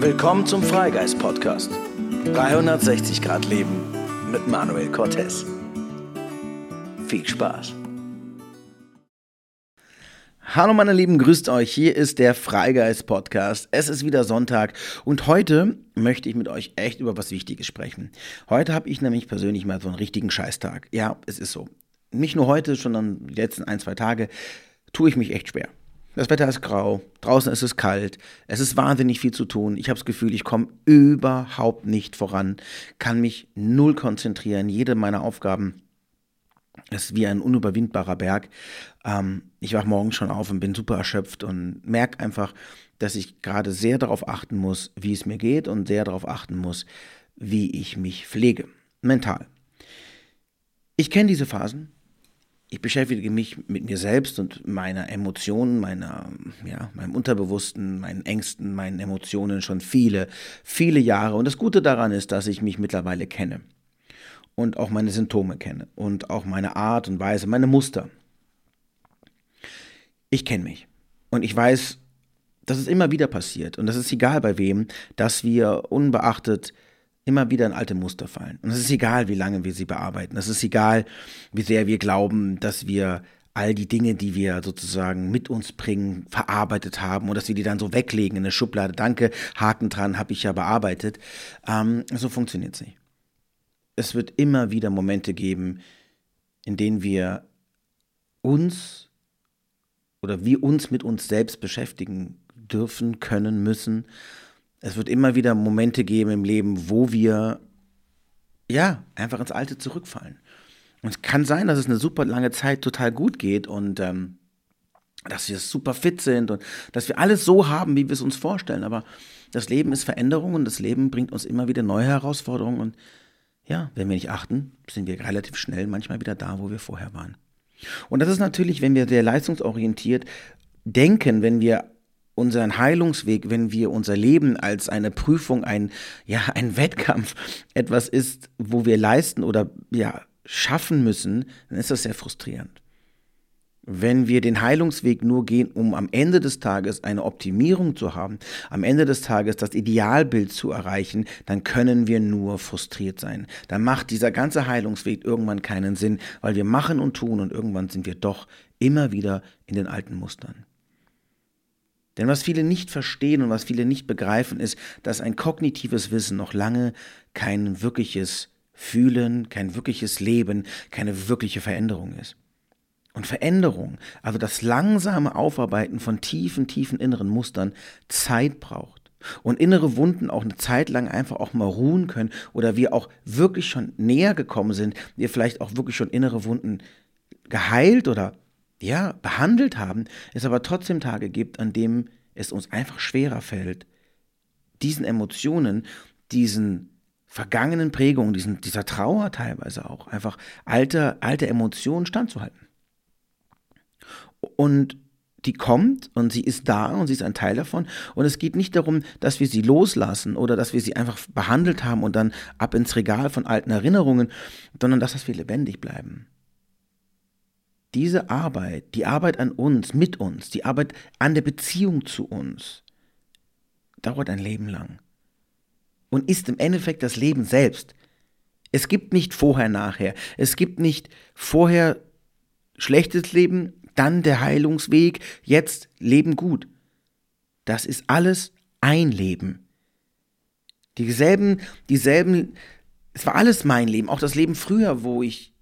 Willkommen zum Freigeist Podcast. 360 Grad Leben mit Manuel Cortez. Viel Spaß. Hallo meine Lieben, grüßt euch. Hier ist der Freigeist Podcast. Es ist wieder Sonntag und heute möchte ich mit euch echt über was Wichtiges sprechen. Heute habe ich nämlich persönlich mal so einen richtigen Scheißtag. Ja, es ist so. Nicht nur heute, sondern die letzten ein, zwei Tage tue ich mich echt schwer. Das Wetter ist grau, draußen ist es kalt, es ist wahnsinnig viel zu tun. Ich habe das Gefühl, ich komme überhaupt nicht voran, kann mich null konzentrieren. Jede meiner Aufgaben ist wie ein unüberwindbarer Berg. Ähm, ich wache morgens schon auf und bin super erschöpft und merke einfach, dass ich gerade sehr darauf achten muss, wie es mir geht und sehr darauf achten muss, wie ich mich pflege. Mental. Ich kenne diese Phasen ich beschäftige mich mit mir selbst und meiner Emotionen, meiner, ja, meinem Unterbewussten, meinen Ängsten, meinen Emotionen schon viele, viele Jahre. Und das Gute daran ist, dass ich mich mittlerweile kenne und auch meine Symptome kenne und auch meine Art und Weise, meine Muster. Ich kenne mich und ich weiß, dass es immer wieder passiert und das ist egal bei wem, dass wir unbeachtet immer wieder in alte Muster fallen. Und es ist egal, wie lange wir sie bearbeiten. Es ist egal, wie sehr wir glauben, dass wir all die Dinge, die wir sozusagen mit uns bringen, verarbeitet haben und dass wir die dann so weglegen in eine Schublade. Danke, Haken dran, habe ich ja bearbeitet. Ähm, so funktioniert es nicht. Es wird immer wieder Momente geben, in denen wir uns oder wir uns mit uns selbst beschäftigen dürfen, können, müssen es wird immer wieder Momente geben im Leben, wo wir ja einfach ins Alte zurückfallen. Und es kann sein, dass es eine super lange Zeit total gut geht und ähm, dass wir super fit sind und dass wir alles so haben, wie wir es uns vorstellen. Aber das Leben ist Veränderung und das Leben bringt uns immer wieder neue Herausforderungen. Und ja, wenn wir nicht achten, sind wir relativ schnell manchmal wieder da, wo wir vorher waren. Und das ist natürlich, wenn wir sehr leistungsorientiert denken, wenn wir unseren Heilungsweg, wenn wir unser Leben als eine Prüfung, ein, ja, ein Wettkampf etwas ist, wo wir leisten oder ja, schaffen müssen, dann ist das sehr frustrierend. Wenn wir den Heilungsweg nur gehen, um am Ende des Tages eine Optimierung zu haben, am Ende des Tages das Idealbild zu erreichen, dann können wir nur frustriert sein. Dann macht dieser ganze Heilungsweg irgendwann keinen Sinn, weil wir machen und tun und irgendwann sind wir doch immer wieder in den alten Mustern. Denn was viele nicht verstehen und was viele nicht begreifen, ist, dass ein kognitives Wissen noch lange kein wirkliches Fühlen, kein wirkliches Leben, keine wirkliche Veränderung ist. Und Veränderung, also das langsame Aufarbeiten von tiefen, tiefen inneren Mustern, Zeit braucht. Und innere Wunden auch eine Zeit lang einfach auch mal ruhen können oder wir auch wirklich schon näher gekommen sind, wir vielleicht auch wirklich schon innere Wunden geheilt oder ja, behandelt haben, es aber trotzdem Tage gibt, an denen es uns einfach schwerer fällt, diesen Emotionen, diesen vergangenen Prägungen, diesen, dieser Trauer teilweise auch, einfach alte, alte Emotionen standzuhalten. Und die kommt und sie ist da und sie ist ein Teil davon. Und es geht nicht darum, dass wir sie loslassen oder dass wir sie einfach behandelt haben und dann ab ins Regal von alten Erinnerungen, sondern dass wir lebendig bleiben diese Arbeit, die Arbeit an uns, mit uns, die Arbeit an der Beziehung zu uns, dauert ein Leben lang und ist im Endeffekt das Leben selbst. Es gibt nicht vorher, nachher. Es gibt nicht vorher schlechtes Leben, dann der Heilungsweg, jetzt Leben gut. Das ist alles ein Leben. Dieselben, dieselben, es war alles mein Leben, auch das Leben früher, wo ich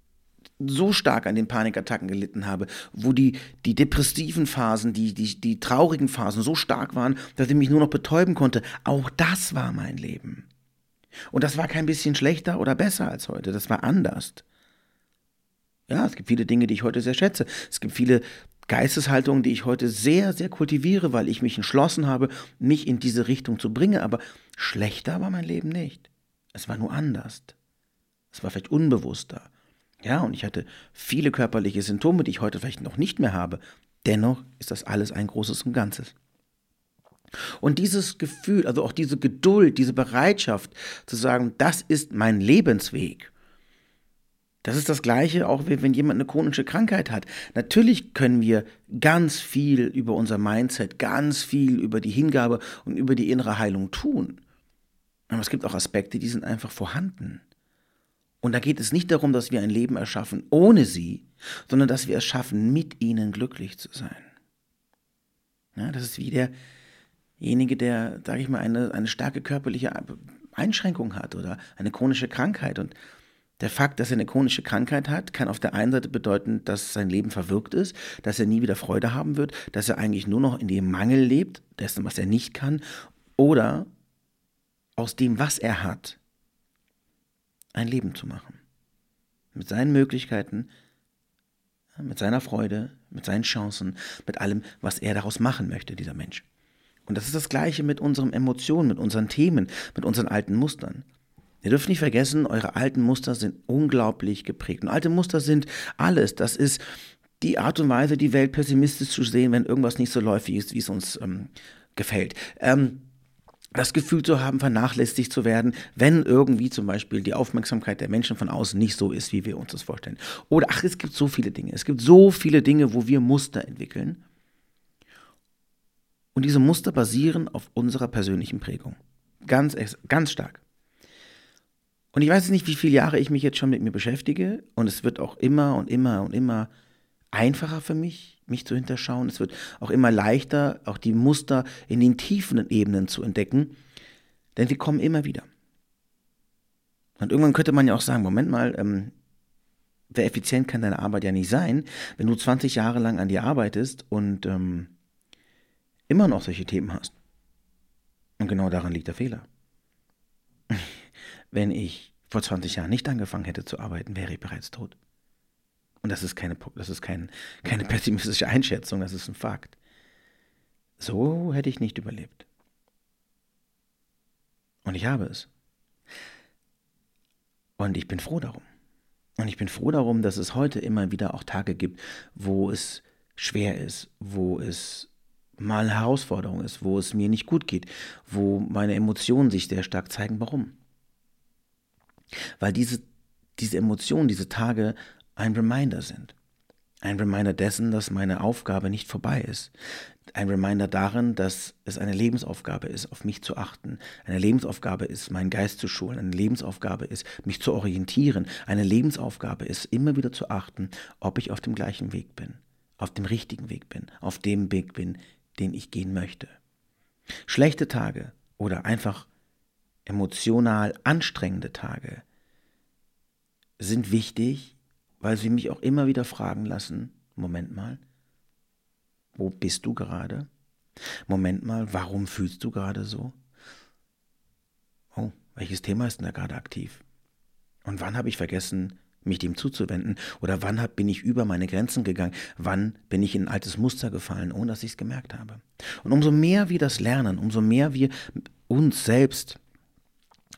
so stark an den Panikattacken gelitten habe, wo die, die depressiven Phasen, die, die, die traurigen Phasen so stark waren, dass ich mich nur noch betäuben konnte. Auch das war mein Leben. Und das war kein bisschen schlechter oder besser als heute, das war anders. Ja, es gibt viele Dinge, die ich heute sehr schätze. Es gibt viele Geisteshaltungen, die ich heute sehr, sehr kultiviere, weil ich mich entschlossen habe, mich in diese Richtung zu bringen. Aber schlechter war mein Leben nicht. Es war nur anders. Es war vielleicht unbewusster. Ja, und ich hatte viele körperliche Symptome, die ich heute vielleicht noch nicht mehr habe. Dennoch ist das alles ein großes und Ganzes. Und dieses Gefühl, also auch diese Geduld, diese Bereitschaft zu sagen, das ist mein Lebensweg, Das ist das Gleiche, auch wenn jemand eine chronische Krankheit hat. Natürlich können wir ganz viel über unser Mindset, ganz viel über die Hingabe und über die innere Heilung tun. Aber es gibt auch Aspekte, die sind einfach vorhanden. Und da geht es nicht darum, dass wir ein Leben erschaffen ohne sie, sondern dass wir es schaffen, mit ihnen glücklich zu sein. Ja, das ist wie derjenige, der, sage ich mal, eine, eine starke körperliche Einschränkung hat oder eine chronische Krankheit. Und der Fakt, dass er eine chronische Krankheit hat, kann auf der einen Seite bedeuten, dass sein Leben verwirkt ist, dass er nie wieder Freude haben wird, dass er eigentlich nur noch in dem Mangel lebt, dessen, was er nicht kann, oder aus dem, was er hat, ein Leben zu machen. Mit seinen Möglichkeiten, mit seiner Freude, mit seinen Chancen, mit allem, was er daraus machen möchte, dieser Mensch. Und das ist das Gleiche mit unseren Emotionen, mit unseren Themen, mit unseren alten Mustern. Ihr dürft nicht vergessen, eure alten Muster sind unglaublich geprägt. Und alte Muster sind alles. Das ist die Art und Weise, die Welt pessimistisch zu sehen, wenn irgendwas nicht so läuft, wie es, wie es uns ähm, gefällt. Ähm, das Gefühl zu haben, vernachlässigt zu werden, wenn irgendwie zum Beispiel die Aufmerksamkeit der Menschen von außen nicht so ist, wie wir uns das vorstellen. Oder ach, es gibt so viele Dinge. Es gibt so viele Dinge, wo wir Muster entwickeln. Und diese Muster basieren auf unserer persönlichen Prägung. Ganz, ganz stark. Und ich weiß nicht, wie viele Jahre ich mich jetzt schon mit mir beschäftige. Und es wird auch immer und immer und immer einfacher für mich, mich zu hinterschauen. Es wird auch immer leichter, auch die Muster in den tiefen Ebenen zu entdecken. Denn sie kommen immer wieder. Und irgendwann könnte man ja auch sagen, Moment mal, ähm, wer effizient kann deine Arbeit ja nicht sein, wenn du 20 Jahre lang an dir arbeitest und ähm, immer noch solche Themen hast. Und genau daran liegt der Fehler. Wenn ich vor 20 Jahren nicht angefangen hätte zu arbeiten, wäre ich bereits tot. Und das ist keine, das ist kein, keine pessimistische Einschätzung, das ist ein Fakt. So hätte ich nicht überlebt. Und ich habe es. Und ich bin froh darum. Und ich bin froh darum, dass es heute immer wieder auch Tage gibt, wo es schwer ist, wo es mal eine Herausforderung ist, wo es mir nicht gut geht, wo meine Emotionen sich sehr stark zeigen. Warum? Weil diese, diese Emotionen, diese Tage ein Reminder sind. Ein Reminder dessen, dass meine Aufgabe nicht vorbei ist. Ein Reminder darin, dass es eine Lebensaufgabe ist, auf mich zu achten. Eine Lebensaufgabe ist, meinen Geist zu schulen. Eine Lebensaufgabe ist, mich zu orientieren. Eine Lebensaufgabe ist, immer wieder zu achten, ob ich auf dem gleichen Weg bin, auf dem richtigen Weg bin, auf dem Weg bin, den ich gehen möchte. Schlechte Tage oder einfach emotional anstrengende Tage sind wichtig, weil sie mich auch immer wieder fragen lassen, Moment mal, wo bist du gerade? Moment mal, warum fühlst du gerade so? Oh, welches Thema ist denn da gerade aktiv? Und wann habe ich vergessen, mich dem zuzuwenden? Oder wann hab, bin ich über meine Grenzen gegangen? Wann bin ich in ein altes Muster gefallen, ohne dass ich es gemerkt habe? Und umso mehr wir das lernen, umso mehr wir uns selbst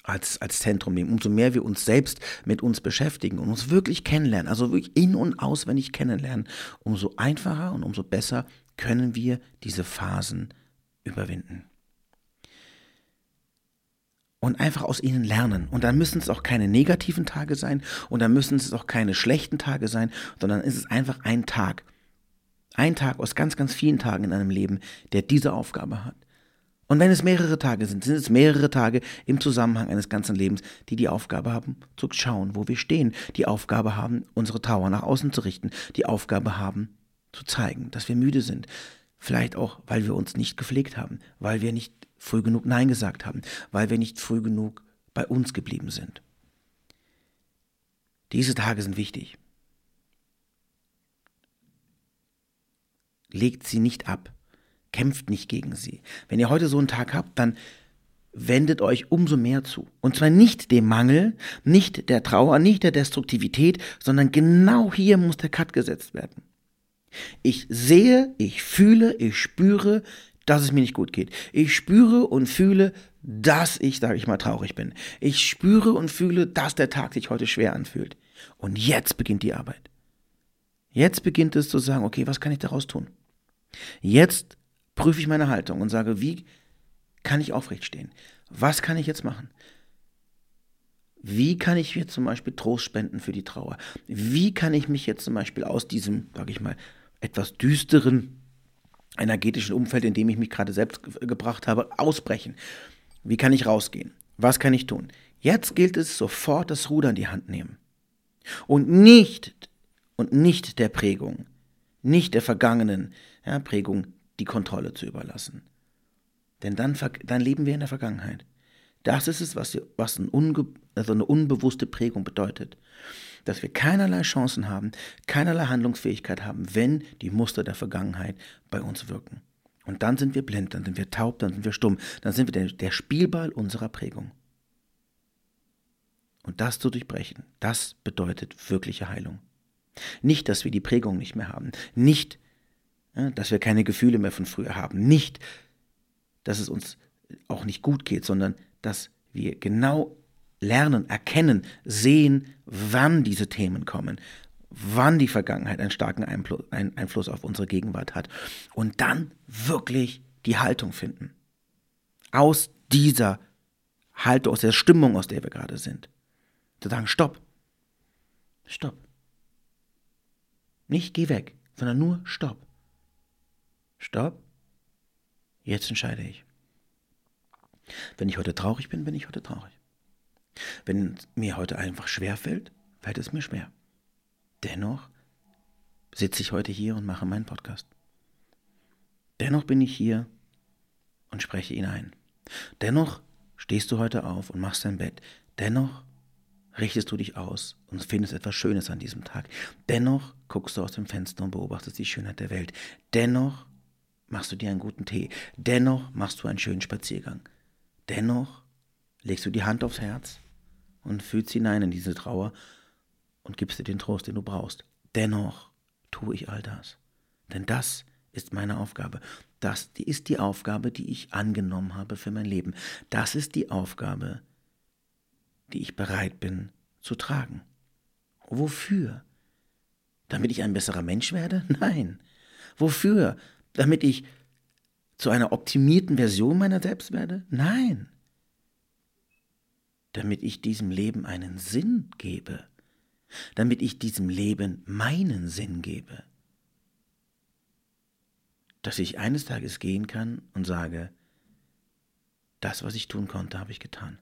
als, als Zentrum nehmen, umso mehr wir uns selbst mit uns beschäftigen und uns wirklich kennenlernen, also wirklich in- und auswendig kennenlernen, umso einfacher und umso besser können wir diese Phasen überwinden und einfach aus ihnen lernen. Und dann müssen es auch keine negativen Tage sein und dann müssen es auch keine schlechten Tage sein, sondern ist es einfach ein Tag. Ein Tag aus ganz, ganz vielen Tagen in einem Leben, der diese Aufgabe hat. Und wenn es mehrere Tage sind, sind es mehrere Tage im Zusammenhang eines ganzen Lebens, die die Aufgabe haben, zu schauen, wo wir stehen, die Aufgabe haben, unsere Tower nach außen zu richten, die Aufgabe haben, zu zeigen, dass wir müde sind. Vielleicht auch, weil wir uns nicht gepflegt haben, weil wir nicht früh genug Nein gesagt haben, weil wir nicht früh genug bei uns geblieben sind. Diese Tage sind wichtig. Legt sie nicht ab, kämpft nicht gegen sie. Wenn ihr heute so einen Tag habt, dann wendet euch umso mehr zu. Und zwar nicht dem Mangel, nicht der Trauer, nicht der Destruktivität, sondern genau hier muss der Cut gesetzt werden. Ich sehe, ich fühle, ich spüre, dass es mir nicht gut geht. Ich spüre und fühle, dass ich, sage ich mal, traurig bin. Ich spüre und fühle, dass der Tag sich heute schwer anfühlt. Und jetzt beginnt die Arbeit. Jetzt beginnt es zu sagen, okay, was kann ich daraus tun? Jetzt prüfe ich meine Haltung und sage, wie kann ich aufrecht stehen? Was kann ich jetzt machen? Wie kann ich mir zum Beispiel Trost spenden für die Trauer? Wie kann ich mich jetzt zum Beispiel aus diesem, sage ich mal, etwas düsteren energetischen Umfeld, in dem ich mich gerade selbst gebracht habe, ausbrechen? Wie kann ich rausgehen? Was kann ich tun? Jetzt gilt es sofort das Ruder in die Hand nehmen. Und nicht, und nicht der Prägung, nicht der vergangenen ja, Prägung die Kontrolle zu überlassen. Denn dann, dann leben wir in der Vergangenheit. Das ist es, was, was ein unge, also eine unbewusste Prägung bedeutet. Dass wir keinerlei Chancen haben, keinerlei Handlungsfähigkeit haben, wenn die Muster der Vergangenheit bei uns wirken. Und dann sind wir blind, dann sind wir taub, dann sind wir stumm, dann sind wir der, der Spielball unserer Prägung. Und das zu durchbrechen, das bedeutet wirkliche Heilung. Nicht, dass wir die Prägung nicht mehr haben, nicht, dass wir keine Gefühle mehr von früher haben, nicht, dass es uns auch nicht gut geht, sondern dass wir genau lernen, erkennen, sehen, wann diese Themen kommen, wann die Vergangenheit einen starken Einfluss auf unsere Gegenwart hat und dann wirklich die Haltung finden. Aus dieser Haltung, aus der Stimmung, aus der wir gerade sind. Zu sagen, stopp, stopp. Nicht geh weg, sondern nur stopp. Stopp. Jetzt entscheide ich. Wenn ich heute traurig bin, bin ich heute traurig. Wenn mir heute einfach schwer fällt, fällt es mir schwer. Dennoch sitze ich heute hier und mache meinen Podcast. Dennoch bin ich hier und spreche ihn ein. Dennoch stehst du heute auf und machst dein Bett. Dennoch richtest du dich aus und findest etwas Schönes an diesem Tag. Dennoch guckst du aus dem Fenster und beobachtest die Schönheit der Welt. Dennoch machst du dir einen guten Tee. Dennoch machst du einen schönen Spaziergang. Dennoch legst du die Hand aufs Herz und fühlst hinein in diese Trauer und gibst dir den Trost, den du brauchst. Dennoch tue ich all das. Denn das ist meine Aufgabe. Das ist die Aufgabe, die ich angenommen habe für mein Leben. Das ist die Aufgabe, die ich bereit bin zu tragen. Wofür? Damit ich ein besserer Mensch werde? Nein. Wofür? Damit ich zu einer optimierten Version meiner selbst werde? Nein. Damit ich diesem Leben einen Sinn gebe. Damit ich diesem Leben meinen Sinn gebe. Dass ich eines Tages gehen kann und sage, das, was ich tun konnte, habe ich getan.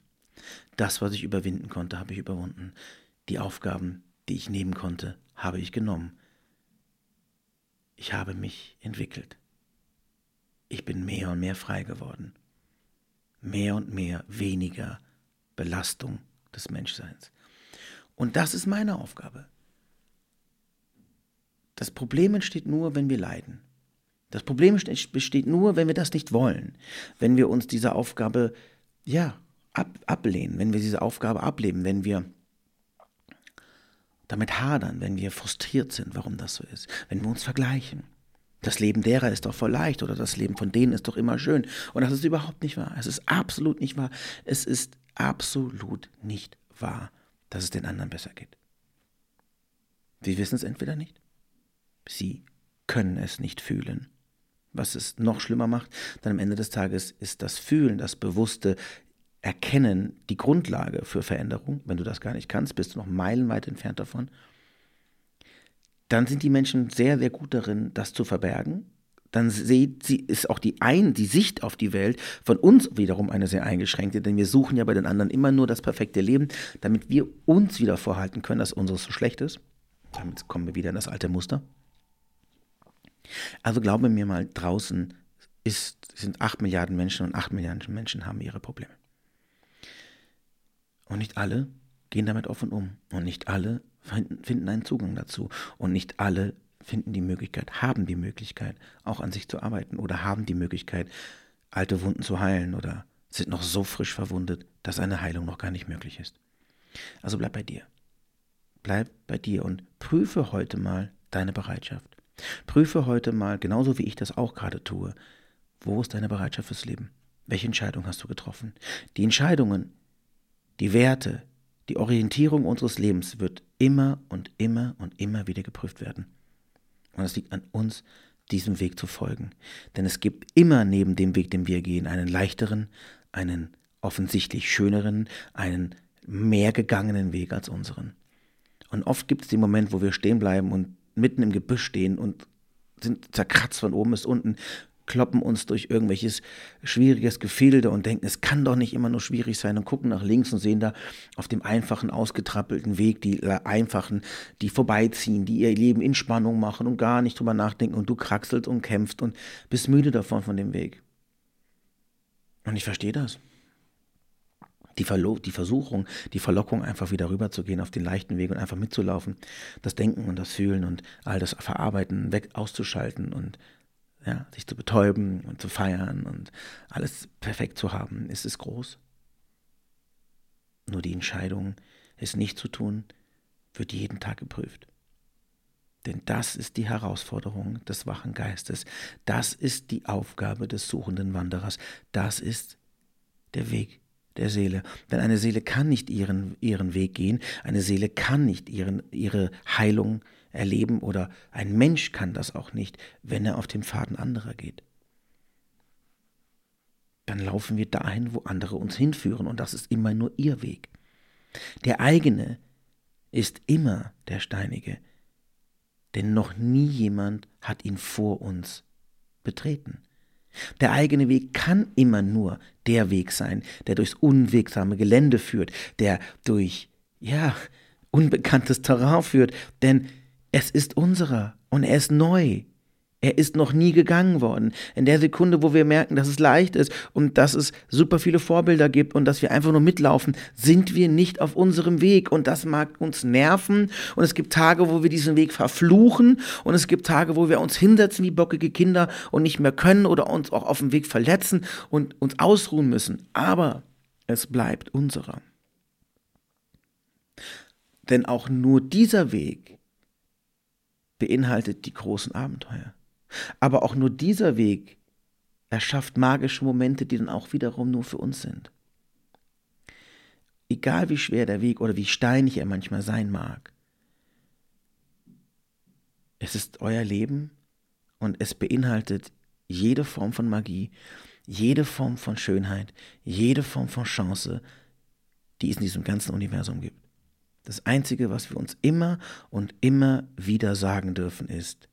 Das, was ich überwinden konnte, habe ich überwunden. Die Aufgaben, die ich nehmen konnte, habe ich genommen. Ich habe mich entwickelt ich bin mehr und mehr frei geworden. Mehr und mehr weniger Belastung des Menschseins. Und das ist meine Aufgabe. Das Problem entsteht nur, wenn wir leiden. Das Problem besteht nur, wenn wir das nicht wollen, wenn wir uns diese Aufgabe ja ab, ablehnen, wenn wir diese Aufgabe ablehnen, wenn wir damit hadern, wenn wir frustriert sind, warum das so ist, wenn wir uns vergleichen. Das Leben derer ist doch voll leicht oder das Leben von denen ist doch immer schön. Und das ist überhaupt nicht wahr. Es ist absolut nicht wahr. Es ist absolut nicht wahr, dass es den anderen besser geht. Sie wissen es entweder nicht, sie können es nicht fühlen. Was es noch schlimmer macht, dann am Ende des Tages ist das Fühlen, das bewusste Erkennen die Grundlage für Veränderung. Wenn du das gar nicht kannst, bist du noch meilenweit entfernt davon dann sind die Menschen sehr, sehr gut darin, das zu verbergen. Dann sieht sie, ist auch die, ein, die Sicht auf die Welt von uns wiederum eine sehr eingeschränkte, denn wir suchen ja bei den anderen immer nur das perfekte Leben, damit wir uns wieder vorhalten können, dass unseres so schlecht ist. Damit kommen wir wieder in das alte Muster. Also glaube mir mal, draußen ist, sind 8 Milliarden Menschen und 8 Milliarden Menschen haben ihre Probleme. Und nicht alle gehen damit offen um. Und nicht alle finden einen Zugang dazu. Und nicht alle finden die Möglichkeit, haben die Möglichkeit, auch an sich zu arbeiten oder haben die Möglichkeit, alte Wunden zu heilen oder sind noch so frisch verwundet, dass eine Heilung noch gar nicht möglich ist. Also bleib bei dir. Bleib bei dir und prüfe heute mal deine Bereitschaft. Prüfe heute mal, genauso wie ich das auch gerade tue, wo ist deine Bereitschaft fürs Leben? Welche Entscheidung hast du getroffen? Die Entscheidungen, die Werte, die Orientierung unseres Lebens wird immer und immer und immer wieder geprüft werden. Und es liegt an uns, diesem Weg zu folgen. Denn es gibt immer neben dem Weg, den wir gehen, einen leichteren, einen offensichtlich schöneren, einen mehr gegangenen Weg als unseren. Und oft gibt es den Moment, wo wir stehen bleiben und mitten im Gebüsch stehen und sind zerkratzt von oben bis unten, kloppen uns durch irgendwelches schwieriges Gefilde und denken, es kann doch nicht immer nur schwierig sein und gucken nach links und sehen da auf dem einfachen, ausgetrappelten Weg die einfachen, die vorbeiziehen, die ihr Leben in Spannung machen und gar nicht drüber nachdenken und du kraxelst und kämpfst und bist müde davon von dem Weg. Und ich verstehe das. Die, Verlo die Versuchung, die Verlockung, einfach wieder rüberzugehen auf den leichten Weg und einfach mitzulaufen, das Denken und das Fühlen und all das Verarbeiten weg auszuschalten und ja, sich zu betäuben und zu feiern und alles perfekt zu haben, ist es groß. Nur die Entscheidung, es nicht zu tun, wird jeden Tag geprüft. Denn das ist die Herausforderung des wachen Geistes. Das ist die Aufgabe des suchenden Wanderers. Das ist der Weg der Seele. Denn eine Seele kann nicht ihren, ihren Weg gehen. Eine Seele kann nicht ihren, ihre Heilung erleben oder ein Mensch kann das auch nicht, wenn er auf dem Faden anderer geht. Dann laufen wir dahin, wo andere uns hinführen und das ist immer nur ihr Weg. Der eigene ist immer der steinige, denn noch nie jemand hat ihn vor uns betreten. Der eigene Weg kann immer nur der Weg sein, der durchs unwegsame Gelände führt, der durch, ja, unbekanntes Terrain führt, denn es ist unserer und er ist neu. Er ist noch nie gegangen worden. In der Sekunde, wo wir merken, dass es leicht ist und dass es super viele Vorbilder gibt und dass wir einfach nur mitlaufen, sind wir nicht auf unserem Weg. Und das mag uns nerven. Und es gibt Tage, wo wir diesen Weg verfluchen. Und es gibt Tage, wo wir uns hinsetzen wie bockige Kinder und nicht mehr können oder uns auch auf dem Weg verletzen und uns ausruhen müssen. Aber es bleibt unserer. Denn auch nur dieser Weg beinhaltet die großen Abenteuer. Aber auch nur dieser Weg erschafft magische Momente, die dann auch wiederum nur für uns sind. Egal wie schwer der Weg oder wie steinig er manchmal sein mag, es ist euer Leben und es beinhaltet jede Form von Magie, jede Form von Schönheit, jede Form von Chance, die es in diesem ganzen Universum gibt. Das Einzige, was wir uns immer und immer wieder sagen dürfen, ist,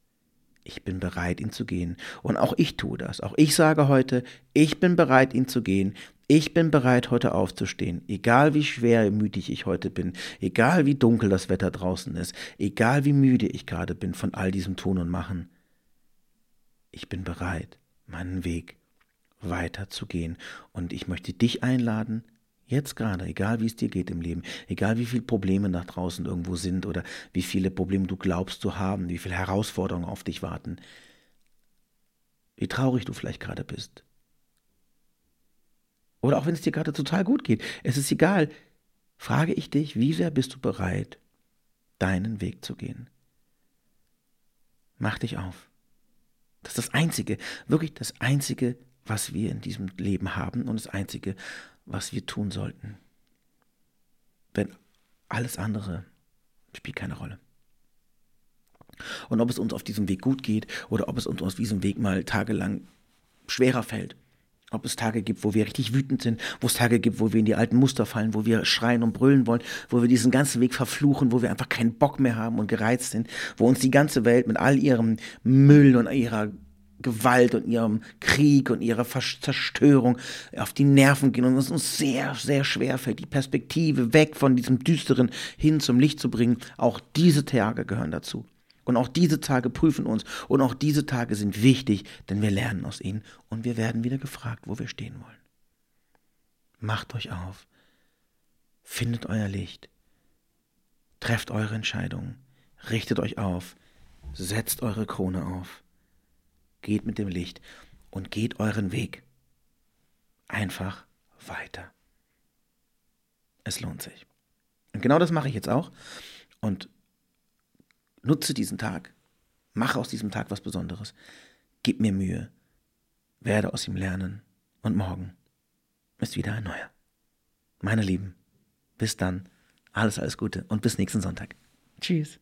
ich bin bereit, ihn zu gehen. Und auch ich tue das. Auch ich sage heute, ich bin bereit, ihn zu gehen. Ich bin bereit, heute aufzustehen. Egal wie schwer mütig ich heute bin, egal wie dunkel das Wetter draußen ist, egal wie müde ich gerade bin von all diesem Tun und Machen. Ich bin bereit, meinen Weg weiterzugehen. Und ich möchte dich einladen, Jetzt gerade, egal wie es dir geht im Leben, egal wie viele Probleme nach draußen irgendwo sind oder wie viele Probleme du glaubst zu haben, wie viele Herausforderungen auf dich warten, wie traurig du vielleicht gerade bist. Oder auch wenn es dir gerade total gut geht, es ist egal, frage ich dich, wie sehr bist du bereit, deinen Weg zu gehen? Mach dich auf. Das ist das Einzige, wirklich das Einzige, was wir in diesem Leben haben und das Einzige, was wir tun sollten. Denn alles andere spielt keine Rolle. Und ob es uns auf diesem Weg gut geht oder ob es uns auf diesem Weg mal tagelang schwerer fällt, ob es Tage gibt, wo wir richtig wütend sind, wo es Tage gibt, wo wir in die alten Muster fallen, wo wir schreien und brüllen wollen, wo wir diesen ganzen Weg verfluchen, wo wir einfach keinen Bock mehr haben und gereizt sind, wo uns die ganze Welt mit all ihrem Müll und ihrer Gewalt und ihrem Krieg und ihrer Zerstörung auf die Nerven gehen und es uns sehr, sehr schwer fällt, die Perspektive weg von diesem Düsteren hin zum Licht zu bringen. Auch diese Tage gehören dazu. Und auch diese Tage prüfen uns. Und auch diese Tage sind wichtig, denn wir lernen aus ihnen und wir werden wieder gefragt, wo wir stehen wollen. Macht euch auf. Findet euer Licht. Trefft eure Entscheidungen. Richtet euch auf. Setzt eure Krone auf geht mit dem Licht und geht euren Weg. Einfach weiter. Es lohnt sich. Und genau das mache ich jetzt auch und nutze diesen Tag, mache aus diesem Tag was Besonderes, gib mir Mühe, werde aus ihm lernen und morgen ist wieder ein neuer. Meine Lieben, bis dann, alles, alles Gute und bis nächsten Sonntag. Tschüss.